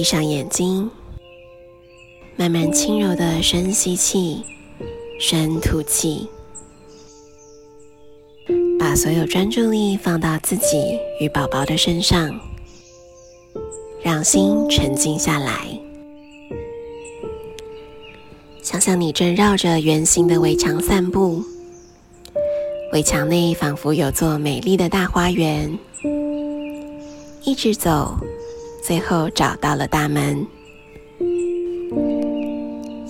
闭上眼睛，慢慢轻柔的深吸气，深吐气，把所有专注力放到自己与宝宝的身上，让心沉静下来。想想你正绕着圆形的围墙散步，围墙内仿佛有座美丽的大花园，一直走。最后找到了大门，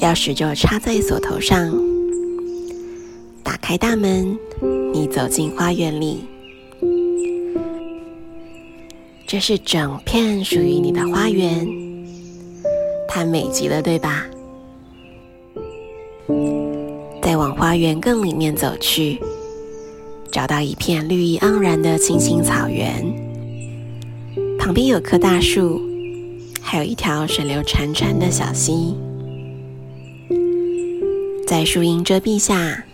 钥匙就插在锁头上。打开大门，你走进花园里。这是整片属于你的花园，它美极了，对吧？再往花园更里面走去，找到一片绿意盎然的青青草原。旁边有棵大树，还有一条水流潺潺的小溪。在树荫遮蔽下，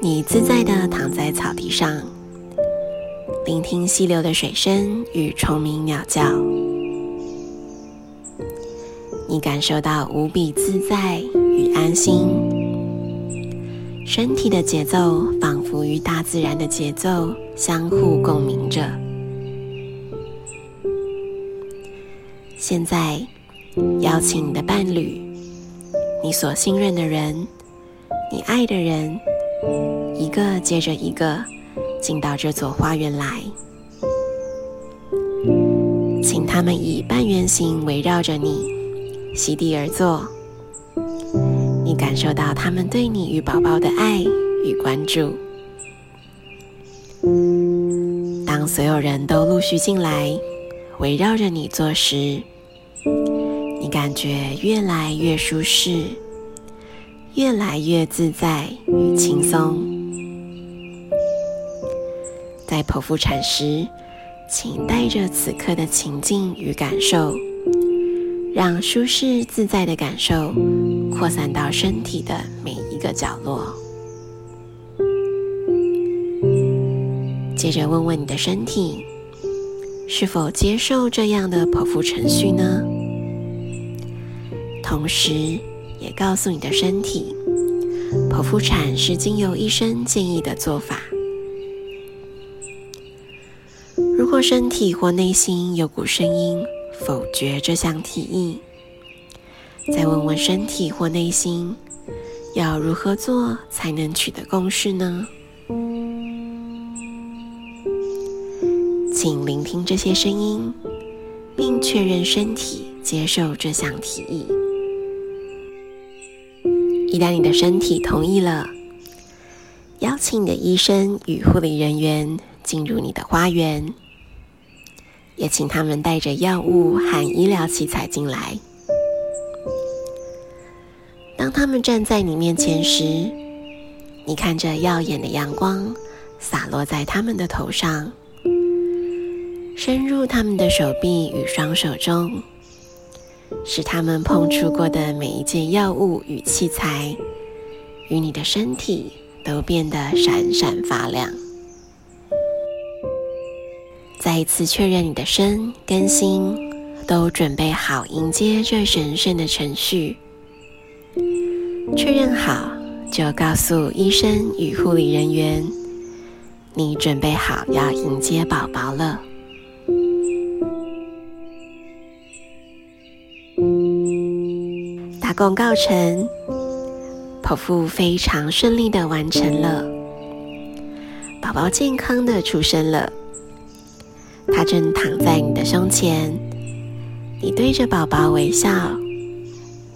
你自在地躺在草地上，聆听溪流的水声与虫鸣鸟叫。你感受到无比自在与安心，身体的节奏仿佛与大自然的节奏相互共鸣着。现在，邀请你的伴侣，你所信任的人，你爱的人，一个接着一个进到这座花园来，请他们以半圆形围绕着你，席地而坐。你感受到他们对你与宝宝的爱与关注。当所有人都陆续进来，围绕着你坐时，你感觉越来越舒适，越来越自在与轻松。在剖腹产时，请带着此刻的情境与感受，让舒适自在的感受扩散到身体的每一个角落。接着问问你的身体，是否接受这样的剖腹程序呢？同时，也告诉你的身体，剖腹产是经由医生建议的做法。如果身体或内心有股声音否决这项提议，再问问身体或内心，要如何做才能取得共识呢？请聆听这些声音，并确认身体接受这项提议。一旦你的身体同意了，邀请你的医生与护理人员进入你的花园，也请他们带着药物和医疗器材进来。当他们站在你面前时，你看着耀眼的阳光洒落在他们的头上，深入他们的手臂与双手中。使他们碰触过的每一件药物与器材，与你的身体都变得闪闪发亮。再一次确认你的身跟心都准备好迎接这神圣的程序。确认好，就告诉医生与护理人员，你准备好要迎接宝宝了。公告成，剖腹非常顺利的完成了，宝宝健康的出生了，他正躺在你的胸前，你对着宝宝微笑，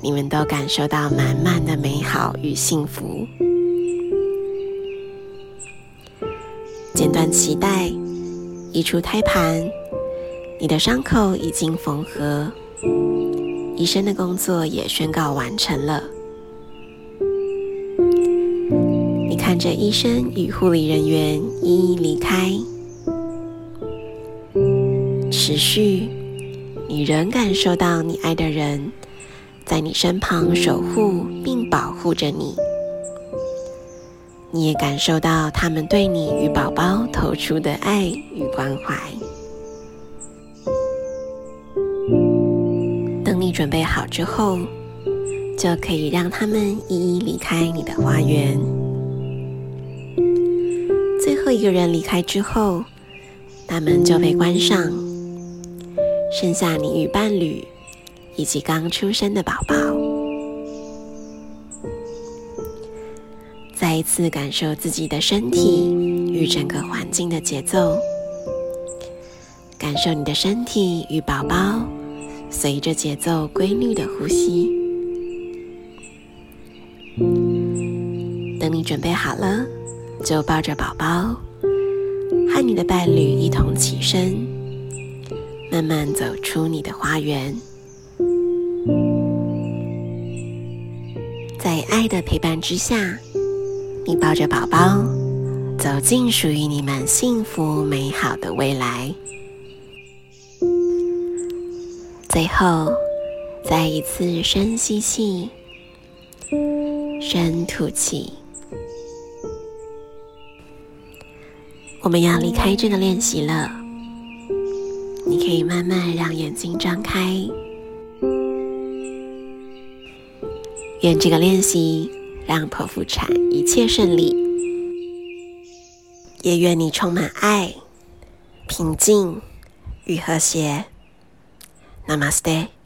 你们都感受到满满的美好与幸福。剪断脐带，移除胎盘，你的伤口已经缝合。医生的工作也宣告完成了。你看着医生与护理人员一一离开，持续，你仍感受到你爱的人在你身旁守护并保护着你。你也感受到他们对你与宝宝投出的爱与关怀。你准备好之后，就可以让他们一一离开你的花园。最后一个人离开之后，大门就被关上，剩下你与伴侣以及刚出生的宝宝。再一次感受自己的身体与整个环境的节奏，感受你的身体与宝宝。随着节奏规律的呼吸，等你准备好了，就抱着宝宝，和你的伴侣一同起身，慢慢走出你的花园，在爱的陪伴之下，你抱着宝宝，走进属于你们幸福美好的未来。最后，再一次深吸气，深吐气。我们要离开这个练习了，你可以慢慢让眼睛张开。愿这个练习让剖腹产一切顺利，也愿你充满爱、平静与和谐。ナマステ。